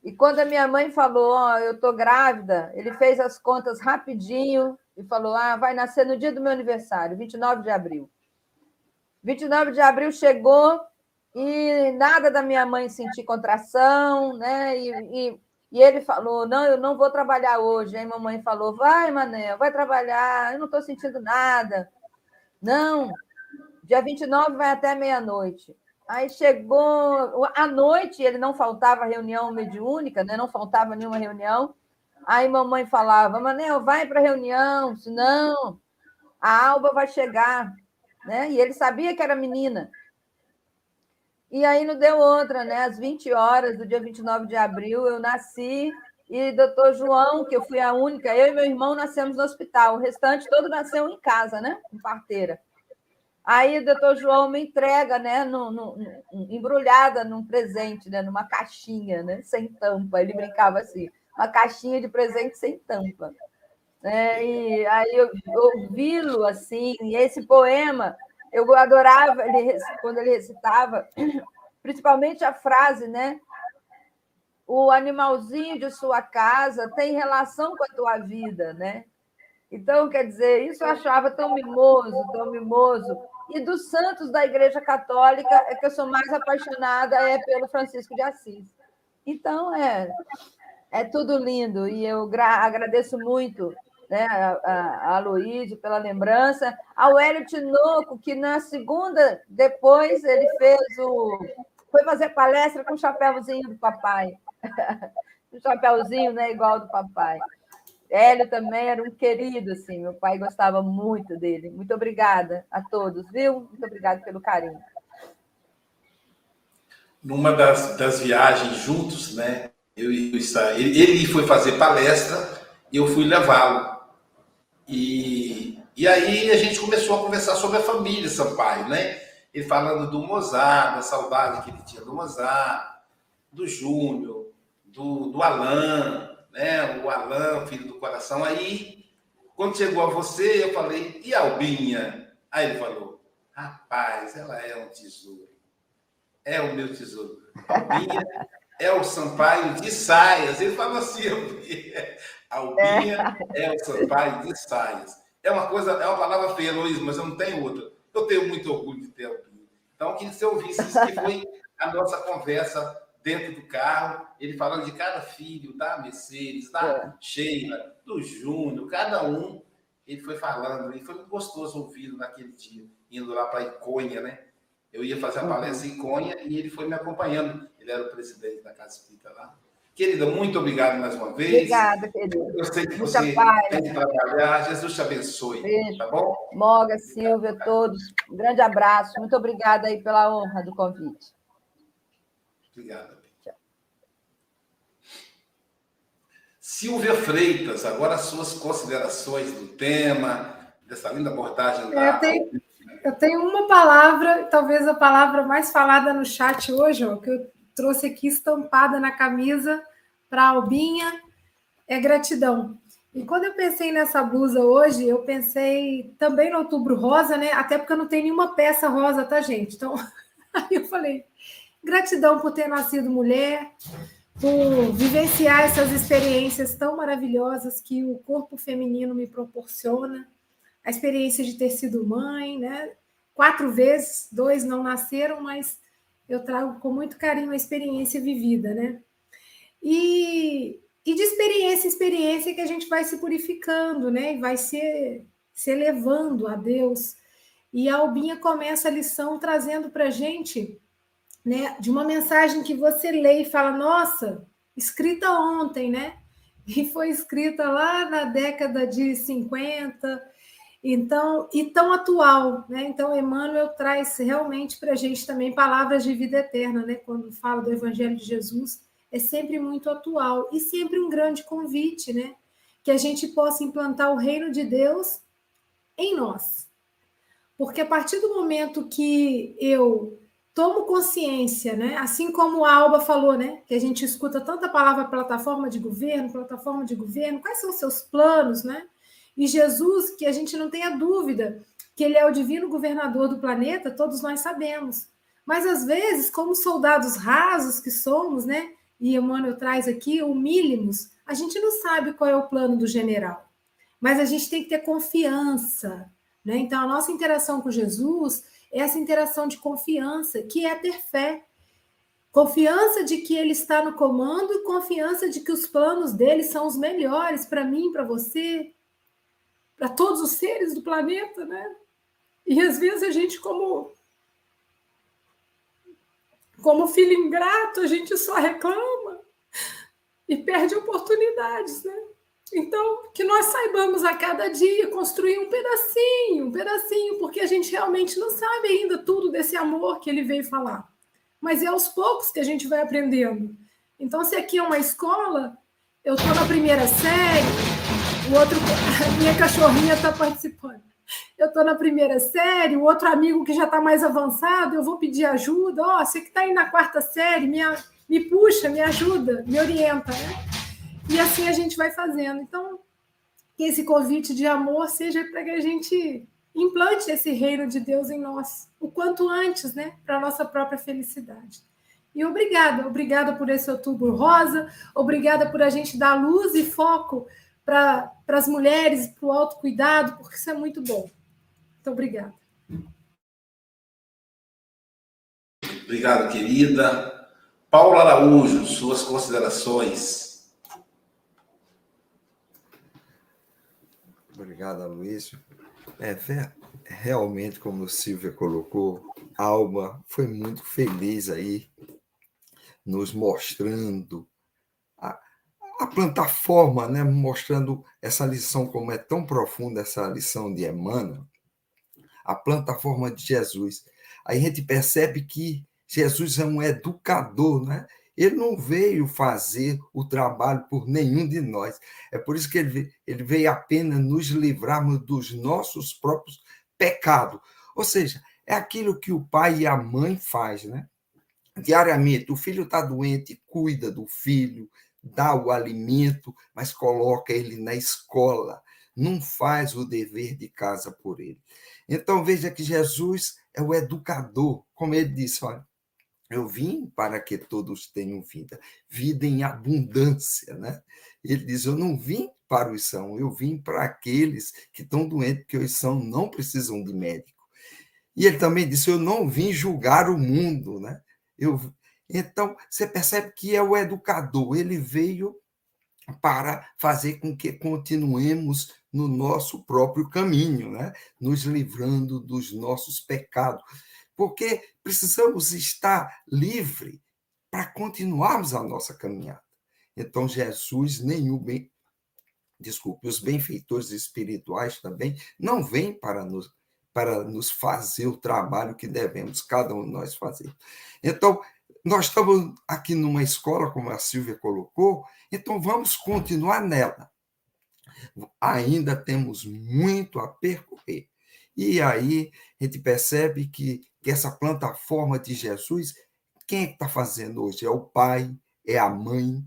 E quando a minha mãe falou, oh, eu tô grávida, ele fez as contas rapidinho e falou, ah, vai nascer no dia do meu aniversário, 29 de abril. 29 de abril chegou e nada da minha mãe sentir contração, né? E, e, e, ele falou, não, eu não vou trabalhar hoje. Aí mamãe falou, vai, Manel, vai trabalhar, eu não estou sentindo nada. Não, Dia 29 vai até meia-noite. Aí chegou à noite, ele não faltava reunião mediúnica, né? não faltava nenhuma reunião. Aí mamãe falava, Manel, vai para a reunião, senão a Alba vai chegar. Né? E ele sabia que era menina. E aí não deu outra, né? Às 20 horas do dia 29 de abril, eu nasci e doutor João, que eu fui a única, eu e meu irmão nascemos no hospital. O restante todo nasceu em casa, né? Em parteira. Aí o doutor João me entrega, né, no, no, no, embrulhada num presente, né, numa caixinha, né, sem tampa. Ele brincava assim, uma caixinha de presente sem tampa. É, e aí eu ouvi-lo assim, e esse poema eu adorava ele, quando ele recitava, principalmente a frase, né? O animalzinho de sua casa tem relação com a tua vida, né? Então, quer dizer, isso eu achava tão mimoso, tão mimoso. E dos santos da Igreja Católica, é que eu sou mais apaixonada é pelo Francisco de Assis. Então, é, é tudo lindo. E eu agradeço muito né, a, a Luíde pela lembrança, ao Hélio Tinoco, que na segunda, depois, ele fez o. Foi fazer palestra com o chapéuzinho do papai. o chapéuzinho, né, igual do papai. Hélio também era um querido, assim, meu pai gostava muito dele. Muito obrigada a todos, viu? Muito obrigada pelo carinho. Numa das, das viagens juntos, né? Eu, eu, ele, ele foi fazer palestra eu fui levá-lo. E, e aí a gente começou a conversar sobre a família Sampaio, né? Ele falando do Mozart, da saudade que ele tinha do Mozart, do Júnior, do, do Alain, né? O Alain, filho do coração. Aí, quando chegou a você, eu falei, e Albinha? Aí ele falou, Rapaz, ela é um tesouro. É o meu tesouro. Albinha é o Sampaio de saias. Ele fala assim, Albinha. Albinha é. é o Sampaio de saias. É uma coisa, é uma palavra feia, Luiz, mas eu não tenho outra. Eu tenho muito orgulho de ter Albinha. Então, eu queria que você ouvisse isso, que foi a nossa conversa dentro do carro, ele falando de cada filho, da Mercedes, da é. Sheila, do Júnior, cada um, ele foi falando, e foi muito gostoso ouvi-lo naquele dia, indo lá para Iconha, né? Eu ia fazer a uhum. palestra em Iconha e ele foi me acompanhando, ele era o presidente da Casa Espírita lá. Querida, muito obrigado mais uma vez. Obrigada, querida. Eu sei que Muita você paz. tem que trabalhar. Jesus te abençoe. Beijo. Tá bom? Moga, Silvia, todos. Um grande abraço. Muito obrigada aí pela honra do convite. Obrigado. Silvia Freitas, agora suas considerações do tema, dessa linda abordagem. Da... Eu, tenho, eu tenho uma palavra, talvez a palavra mais falada no chat hoje, ó, que eu trouxe aqui estampada na camisa para a Albinha, é gratidão. E quando eu pensei nessa blusa hoje, eu pensei também no outubro rosa, né? Até porque eu não tenho nenhuma peça rosa, tá, gente? Então, aí eu falei, gratidão por ter nascido mulher, por vivenciar essas experiências tão maravilhosas que o corpo feminino me proporciona, a experiência de ter sido mãe, né? Quatro vezes, dois não nasceram, mas eu trago com muito carinho a experiência vivida, né? E, e de experiência em experiência que a gente vai se purificando, né? E vai se, se elevando a Deus. E a Albinha começa a lição trazendo para a gente né, de uma mensagem que você lê e fala, nossa, escrita ontem, né? E foi escrita lá na década de 50, então, e tão atual, né? Então, Emmanuel traz realmente para a gente também palavras de vida eterna, né? Quando fala do Evangelho de Jesus, é sempre muito atual e sempre um grande convite, né? Que a gente possa implantar o reino de Deus em nós. Porque a partir do momento que eu tomo consciência, né? Assim como a Alba falou, né? Que a gente escuta tanta palavra plataforma de governo, plataforma de governo, quais são os seus planos, né? E Jesus, que a gente não tenha dúvida que ele é o divino governador do planeta, todos nós sabemos. Mas às vezes, como soldados rasos que somos, né? E Emmanuel traz aqui, humílimos, a gente não sabe qual é o plano do general. Mas a gente tem que ter confiança, né? Então a nossa interação com Jesus essa interação de confiança, que é ter fé. Confiança de que ele está no comando e confiança de que os planos dele são os melhores para mim, para você, para todos os seres do planeta, né? E às vezes a gente, como como filho ingrato, a gente só reclama e perde oportunidades, né? Então, que nós saibamos a cada dia construir um pedacinho, um pedacinho, porque a gente realmente não sabe ainda tudo desse amor que ele veio falar. Mas é aos poucos que a gente vai aprendendo. Então, se aqui é uma escola, eu estou na primeira série, o outro, a minha cachorrinha está participando. Eu estou na primeira série, o outro amigo que já está mais avançado, eu vou pedir ajuda. Ó, oh, você que está aí na quarta série, me, me puxa, me ajuda, me orienta, né? E assim a gente vai fazendo. Então, que esse convite de amor seja para que a gente implante esse reino de Deus em nós, o quanto antes, né, para a nossa própria felicidade. E obrigada, obrigada por esse outubro rosa, obrigada por a gente dar luz e foco para as mulheres, para o autocuidado, porque isso é muito bom. Muito obrigada. Obrigado, querida. Paula Araújo, suas considerações. Obrigado, Aloysio. É, realmente, como o Silvia colocou, a Alma foi muito feliz aí, nos mostrando a, a plataforma, né? mostrando essa lição, como é tão profunda essa lição de Emmanuel, a plataforma de Jesus. Aí a gente percebe que Jesus é um educador, né? Ele não veio fazer o trabalho por nenhum de nós. É por isso que ele, ele veio apenas nos livrarmos dos nossos próprios pecados. Ou seja, é aquilo que o pai e a mãe faz, né? Diariamente, o filho está doente, cuida do filho, dá o alimento, mas coloca ele na escola, não faz o dever de casa por ele. Então veja que Jesus é o educador, como ele disse, olha, eu vim para que todos tenham vida, vida em abundância, né? Ele diz: Eu não vim para os são, eu vim para aqueles que estão doentes, porque os são não precisam de médico. E ele também disse: Eu não vim julgar o mundo, né? Eu, então, você percebe que é o educador, ele veio para fazer com que continuemos no nosso próprio caminho, né? nos livrando dos nossos pecados porque precisamos estar livre para continuarmos a nossa caminhada. Então, Jesus, nenhum bem, desculpe, os benfeitores espirituais também não vêm para nos, para nos fazer o trabalho que devemos, cada um de nós fazer. Então, nós estamos aqui numa escola, como a Silvia colocou, então vamos continuar nela. Ainda temos muito a percorrer. E aí a gente percebe que que essa plataforma de Jesus, quem é que está fazendo hoje? É o pai, é a mãe.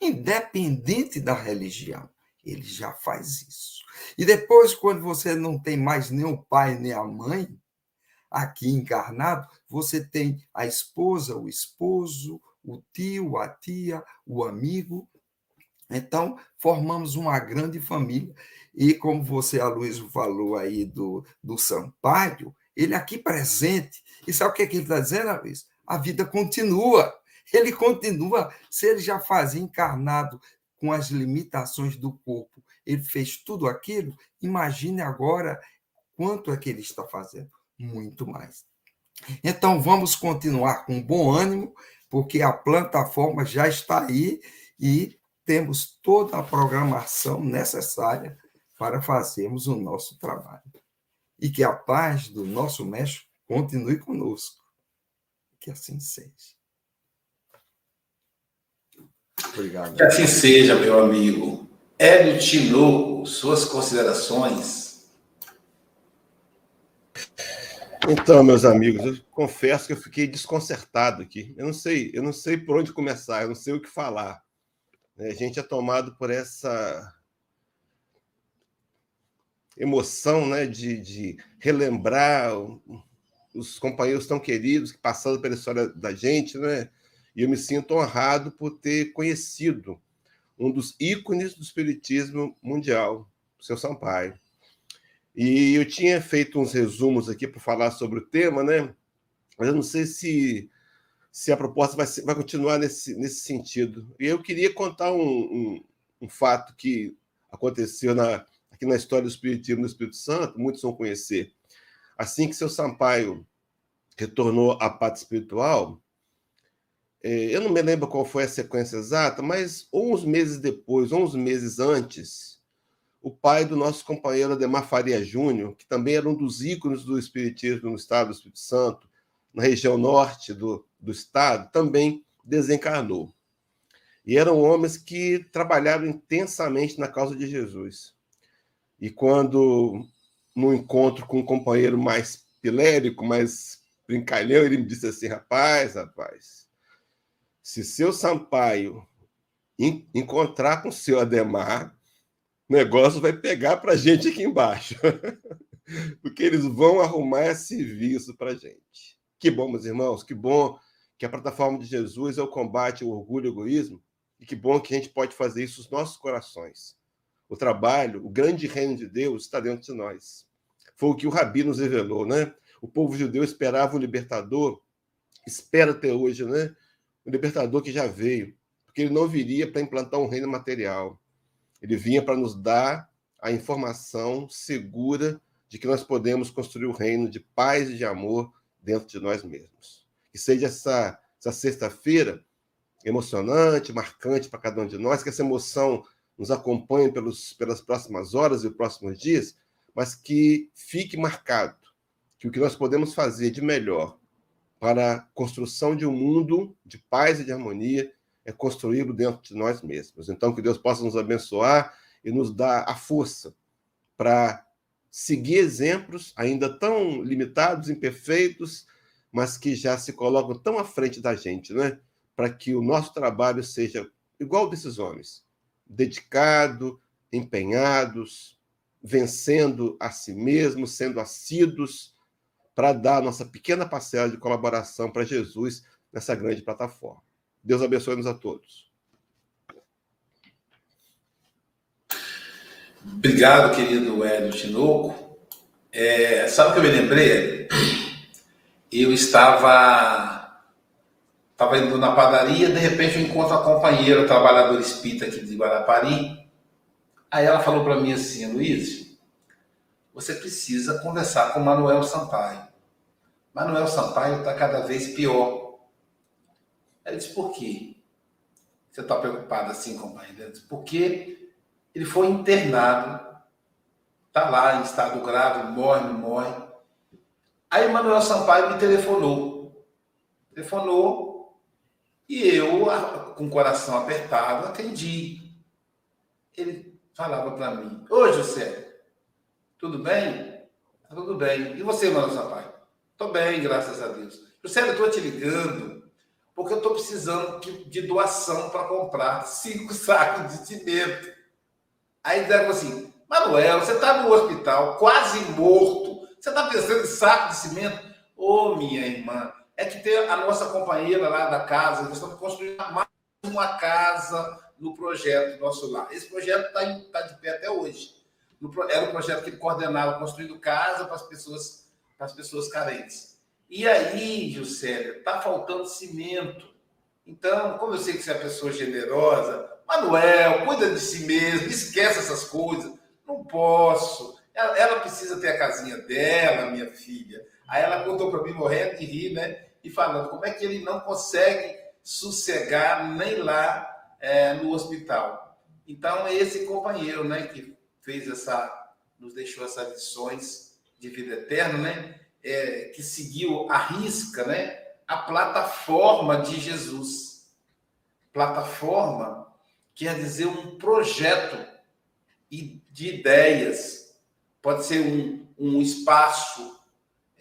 Independente da religião, ele já faz isso. E depois, quando você não tem mais nem o pai nem a mãe, aqui encarnado, você tem a esposa, o esposo, o tio, a tia, o amigo. Então, formamos uma grande família. E como você, Aloysio, falou aí do, do Sampaio, ele aqui presente. E sabe o que, é que ele está dizendo, Luiz? A vida continua. Ele continua. Se ele já fazia encarnado com as limitações do corpo, ele fez tudo aquilo, imagine agora quanto é que ele está fazendo. Muito mais. Então, vamos continuar com bom ânimo, porque a plataforma já está aí e temos toda a programação necessária para fazermos o nosso trabalho e que a paz do nosso Mestre continue conosco. Que assim seja. Obrigado. Que assim seja, meu amigo. Hélio Tinoco, suas considerações. Então, meus amigos, eu confesso que eu fiquei desconcertado aqui. Eu não sei, eu não sei por onde começar, eu não sei o que falar. A gente é tomado por essa emoção né, de, de relembrar os companheiros tão queridos que passaram pela história da gente, né? E eu me sinto honrado por ter conhecido um dos ícones do espiritismo mundial, o seu Sampaio. E eu tinha feito uns resumos aqui para falar sobre o tema, né? Mas eu não sei se, se a proposta vai, vai continuar nesse, nesse sentido. E eu queria contar um, um, um fato que aconteceu na, na história do Espiritismo no Espírito Santo, muitos vão conhecer. Assim que seu Sampaio retornou à pátria espiritual, é, eu não me lembro qual foi a sequência exata, mas uns meses depois, uns meses antes, o pai do nosso companheiro Ademar Faria Júnior, que também era um dos ícones do Espiritismo no estado do Espírito Santo, na região norte do, do estado, também desencarnou. E eram homens que trabalharam intensamente na causa de Jesus. E quando, no encontro com um companheiro mais pilérico, mais brincalhão, ele me disse assim: rapaz, rapaz, se seu Sampaio encontrar com seu Ademar, o negócio vai pegar para gente aqui embaixo. Porque eles vão arrumar esse serviço para gente. Que bom, meus irmãos, que bom que a plataforma de Jesus é o combate ao orgulho e egoísmo, e que bom que a gente pode fazer isso nos nossos corações o trabalho, o grande reino de Deus está dentro de nós. Foi o que o Rabi nos revelou, né? O povo judeu esperava o libertador, espera até hoje, né? O libertador que já veio, porque ele não viria para implantar um reino material. Ele vinha para nos dar a informação segura de que nós podemos construir o um reino de paz e de amor dentro de nós mesmos. Que seja essa, essa sexta-feira emocionante, marcante para cada um de nós, que essa emoção nos acompanhe pelos, pelas próximas horas e próximos dias, mas que fique marcado que o que nós podemos fazer de melhor para a construção de um mundo de paz e de harmonia é construí-lo dentro de nós mesmos. Então, que Deus possa nos abençoar e nos dar a força para seguir exemplos ainda tão limitados, imperfeitos, mas que já se colocam tão à frente da gente, né? Para que o nosso trabalho seja igual desses homens, dedicado empenhados, vencendo a si mesmos, sendo assíduos para dar nossa pequena parcela de colaboração para Jesus nessa grande plataforma. Deus abençoe-nos a todos. Obrigado, querido Hélio Tinoco. É, sabe o que eu me lembrei? Eu estava estava indo na padaria, de repente eu encontro a companheira, trabalhadora espírita aqui de Guarapari. Aí ela falou para mim assim, Luiz, você precisa conversar com Manuel Sampaio. Manuel Sampaio está cada vez pior. Ela disse, por quê? Você está preocupado assim, companheira? Disse, porque ele foi internado, está lá em estado grave, morre, não morre. Aí Manuel Sampaio me telefonou. Telefonou e eu, com o coração apertado, atendi. Ele falava para mim: Ô José, tudo bem? Tá tudo bem. E você, Manuel Sampaio? Estou bem, graças a Deus. José, eu estou te ligando porque eu estou precisando de doação para comprar cinco sacos de cimento. Aí disseram assim, Manuel, você está no hospital, quase morto, você está pensando em saco de cimento? Ô, oh, minha irmã, é que tem a nossa companheira lá da casa, nós estamos construindo mais uma casa no projeto nosso lá. Esse projeto está tá de pé até hoje. Era um projeto que ele coordenava, construindo casa para as pessoas, as pessoas carentes. E aí, Juscelia, está faltando cimento. Então, como eu sei que você é uma pessoa generosa, Manuel, cuida de si mesmo, esquece essas coisas. Não posso. Ela, ela precisa ter a casinha dela, minha filha. Aí ela contou para mim, morrendo de rir, né? E falando como é que ele não consegue sossegar nem lá é, no hospital. Então, é esse companheiro, né, que fez essa, nos deixou essas lições de vida eterna, né? É, que seguiu a risca, né? A plataforma de Jesus. Plataforma quer dizer um projeto de ideias. Pode ser um, um espaço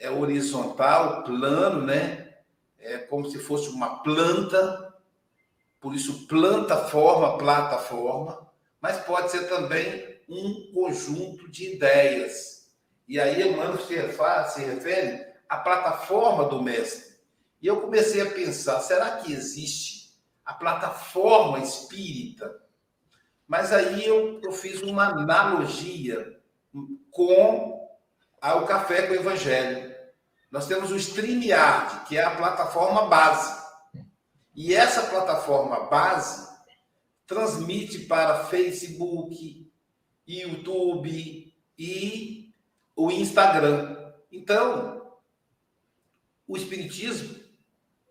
é, horizontal, plano, né? É como se fosse uma planta, por isso plataforma, plataforma, mas pode ser também um conjunto de ideias. E aí Emmanuel se refere, se refere à plataforma do mestre. E eu comecei a pensar, será que existe a plataforma espírita. Mas aí eu, eu fiz uma analogia com o Café com o Evangelho. Nós temos o StreamYard, que é a plataforma base. E essa plataforma base transmite para Facebook, YouTube e o Instagram. Então, o Espiritismo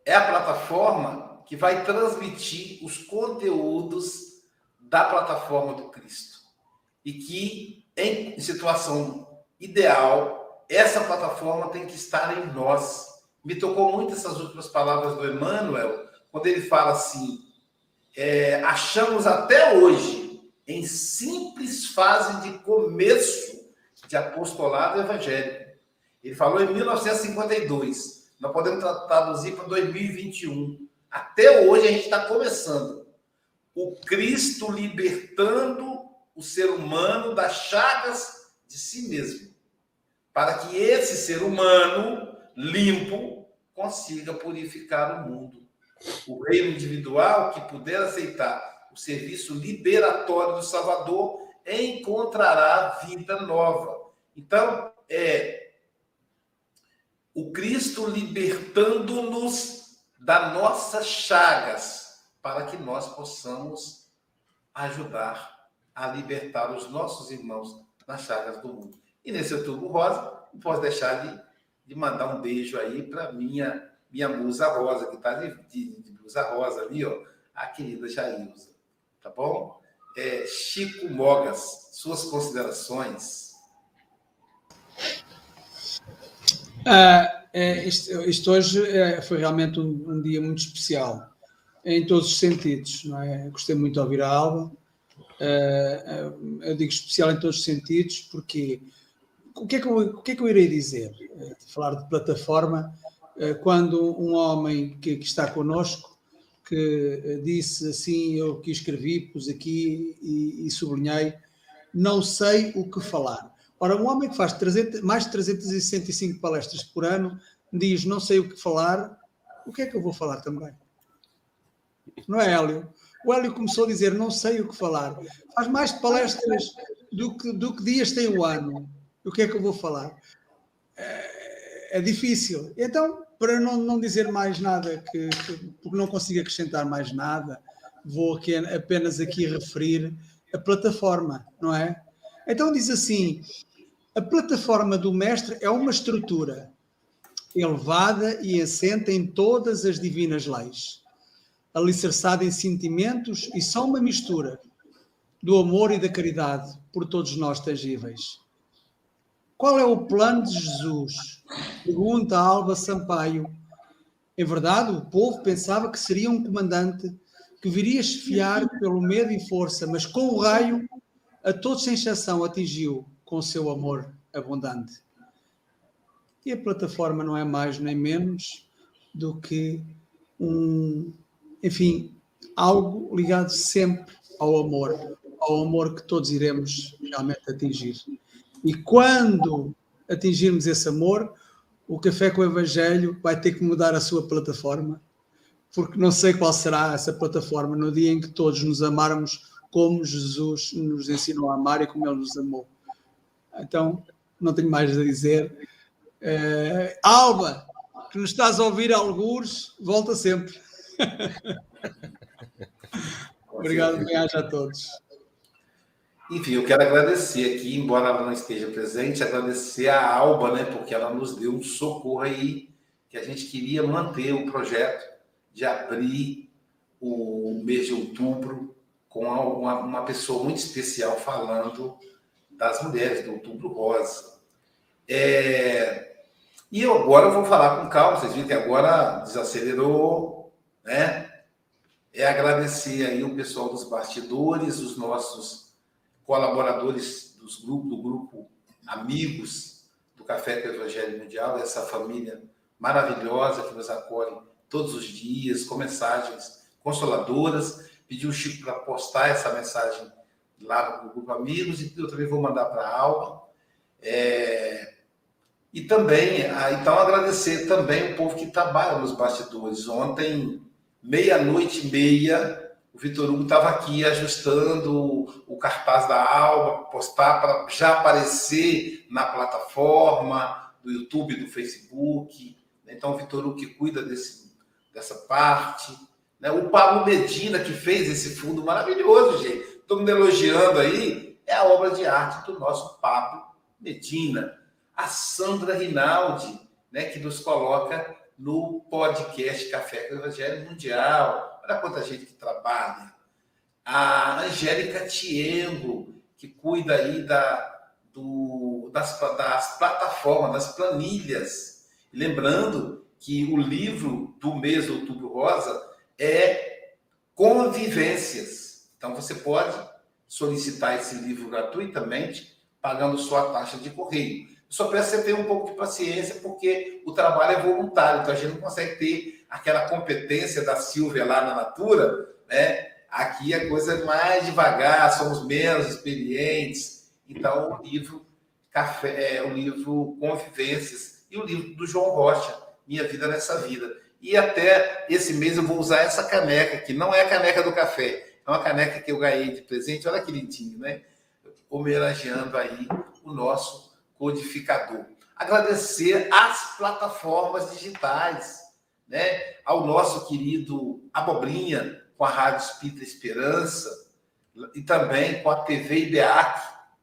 é a plataforma que vai transmitir os conteúdos da plataforma do Cristo. E que, em situação ideal, essa plataforma tem que estar em nós. Me tocou muito essas últimas palavras do Emmanuel, quando ele fala assim: é, achamos até hoje, em simples fase de começo de apostolado evangélico. Ele falou em 1952. Nós podemos traduzir para 2021 até hoje a gente está começando. O Cristo libertando o ser humano das chagas de si mesmo, para que esse ser humano limpo consiga purificar o mundo. O reino individual que puder aceitar o serviço liberatório do Salvador encontrará vida nova. Então, é o Cristo libertando-nos das nossas chagas, para que nós possamos ajudar a libertar os nossos irmãos nas chagas do mundo. E nesse outubro rosa, não posso deixar de, de mandar um beijo aí para minha minha musa rosa, que está de, de, de, blusa rosa ali, ó, a querida Jailza. Tá bom? É, Chico Mogas, suas considerações. Uh, é, isto, isto, hoje é, foi realmente um, um, dia muito especial, em todos os sentidos. Não é? Gostei muito de ouvir a Alba. Uh, eu digo especial em todos os sentidos, porque o que é que eu, o que é que eu irei dizer? Uh, falar de plataforma, uh, quando um homem que, que está connosco, que disse assim, eu que escrevi, pus aqui e, e sublinhei, não sei o que falar. Ora, um homem que faz 300, mais de 365 palestras por ano diz não sei o que falar, o que é que eu vou falar também? Não é, Hélio? O Hélio começou a dizer não sei o que falar. Faz mais palestras do que, do que dias tem o ano. O que é que eu vou falar? É, é difícil. Então, para não, não dizer mais nada, que, que, porque não consigo acrescentar mais nada, vou aqui, apenas aqui referir a plataforma, não é? Então diz assim: a plataforma do mestre é uma estrutura elevada e assenta em todas as divinas leis, alicerçada em sentimentos e só uma mistura do amor e da caridade por todos nós tangíveis. Qual é o plano de Jesus? Pergunta Alba Sampaio. Em verdade, o povo pensava que seria um comandante que viria esfiar pelo medo e força, mas com o raio, a todos sem exceção atingiu com seu amor abundante. E a plataforma não é mais nem menos do que um, enfim, algo ligado sempre ao amor, ao amor que todos iremos realmente atingir. E quando atingirmos esse amor, o Café com o Evangelho vai ter que mudar a sua plataforma, porque não sei qual será essa plataforma no dia em que todos nos amarmos como Jesus nos ensinou a amar e como Ele nos amou. Então, não tenho mais a dizer. Uh, Alba, que nos estás a ouvir alguns, volta sempre. Obrigado, bem a todos. Enfim, eu quero agradecer aqui, embora ela não esteja presente, agradecer a Alba, né, porque ela nos deu um socorro aí, que a gente queria manter o projeto de abrir o mês de outubro com uma, uma pessoa muito especial falando das mulheres, do Outubro Rosa. É, e eu agora vou falar com calma, vocês viram que agora desacelerou, né? É agradecer aí o pessoal dos bastidores, os nossos colaboradores dos grupos, do grupo Amigos do Café com Evangelho Mundial, essa família maravilhosa que nos acolhe todos os dias, com mensagens consoladoras. Pedi o Chico para postar essa mensagem lá no grupo Amigos e eu também vou mandar para a Alba. É... E também, ah, então, agradecer também o povo que trabalha nos bastidores. Ontem, meia-noite e meia, Vitor Hugo estava aqui ajustando o cartaz da Alba, postar para já aparecer na plataforma do YouTube, do Facebook. Então, o Vitor Hugo que cuida desse, dessa parte. Né? O Pablo Medina, que fez esse fundo maravilhoso, gente. Todo mundo elogiando aí. É a obra de arte do nosso Pablo Medina. A Sandra Rinaldi, né, que nos coloca no podcast Café com o Evangelho Mundial Olha quanta gente que trabalha. A Angélica Tiengo, que cuida aí da, do, das, das plataformas, das planilhas. Lembrando que o livro do mês de Outubro Rosa é Convivências. Então você pode solicitar esse livro gratuitamente, pagando sua taxa de correio. Só peço você ter um pouco de paciência, porque o trabalho é voluntário, então a gente não consegue ter aquela competência da Silvia lá na Natura, né? Aqui a coisa é mais devagar, somos menos experientes. Então, o livro Café, é, o livro Convivências e o livro do João Rocha, Minha Vida Nessa Vida. E até esse mês eu vou usar essa caneca, que não é a caneca do café, é uma caneca que eu ganhei de presente, olha que lindinho, né? Homenageando aí o nosso codificador. Agradecer às plataformas digitais né, ao nosso querido Abobrinha, com a Rádio Espírita Esperança, e também com a TV IBEAC,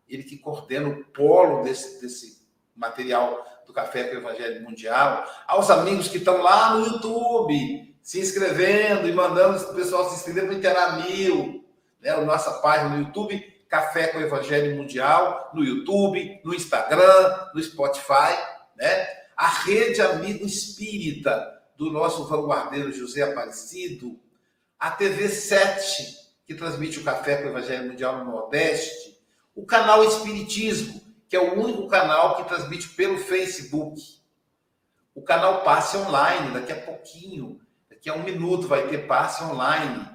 ele que coordena o polo desse, desse material do Café com o Evangelho Mundial, aos amigos que estão lá no YouTube, se inscrevendo e mandando o pessoal se inscrever para o Interamil, né, a nossa página no YouTube, Café com o Evangelho Mundial, no YouTube, no Instagram, no Spotify, né? A Rede Amigo Espírita, do nosso vanguardeiro José Aparecido, a TV 7, que transmite o Café com o Evangelho Mundial no Nordeste, o canal Espiritismo, que é o único canal que transmite pelo Facebook, o canal Passe Online, daqui a pouquinho, daqui a um minuto vai ter Passe Online,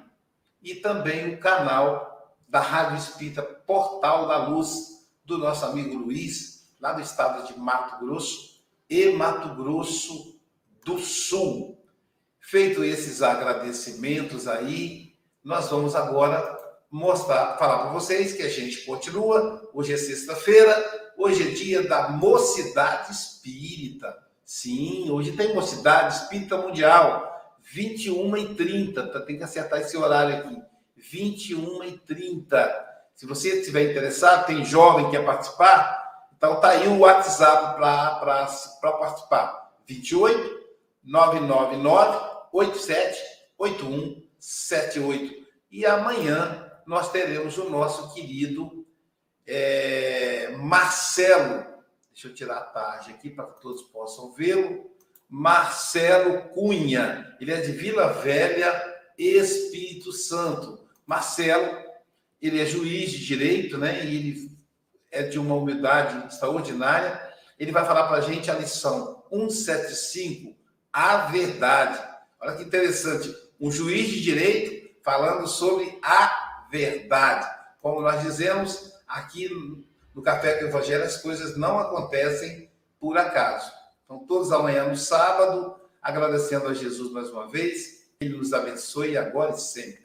e também o canal da Rádio Espírita Portal da Luz, do nosso amigo Luiz, lá do estado de Mato Grosso e Mato Grosso do Sul. Feito esses agradecimentos aí, nós vamos agora mostrar, falar para vocês que a gente continua. Hoje é sexta-feira, hoje é dia da Mocidade Espírita. Sim, hoje tem Mocidade Espírita Mundial, 21 e 30. Tá, tem que acertar esse horário aqui. 21 e 30. Se você estiver interessado, tem jovem que quer participar, então tá aí o WhatsApp para participar. 28 999 87 81 78. E amanhã nós teremos o nosso querido é, Marcelo. Deixa eu tirar a tarde aqui para que todos possam vê-lo. Marcelo Cunha. Ele é de Vila Velha, Espírito Santo. Marcelo, ele é juiz de direito, né? E ele é de uma humildade extraordinária. Ele vai falar para a gente a lição 175, a verdade. Olha que interessante. Um juiz de direito falando sobre a verdade. Como nós dizemos aqui no Café com o Evangelho, as coisas não acontecem por acaso. Então, todos amanhã no sábado, agradecendo a Jesus mais uma vez. Ele nos abençoe agora e sempre.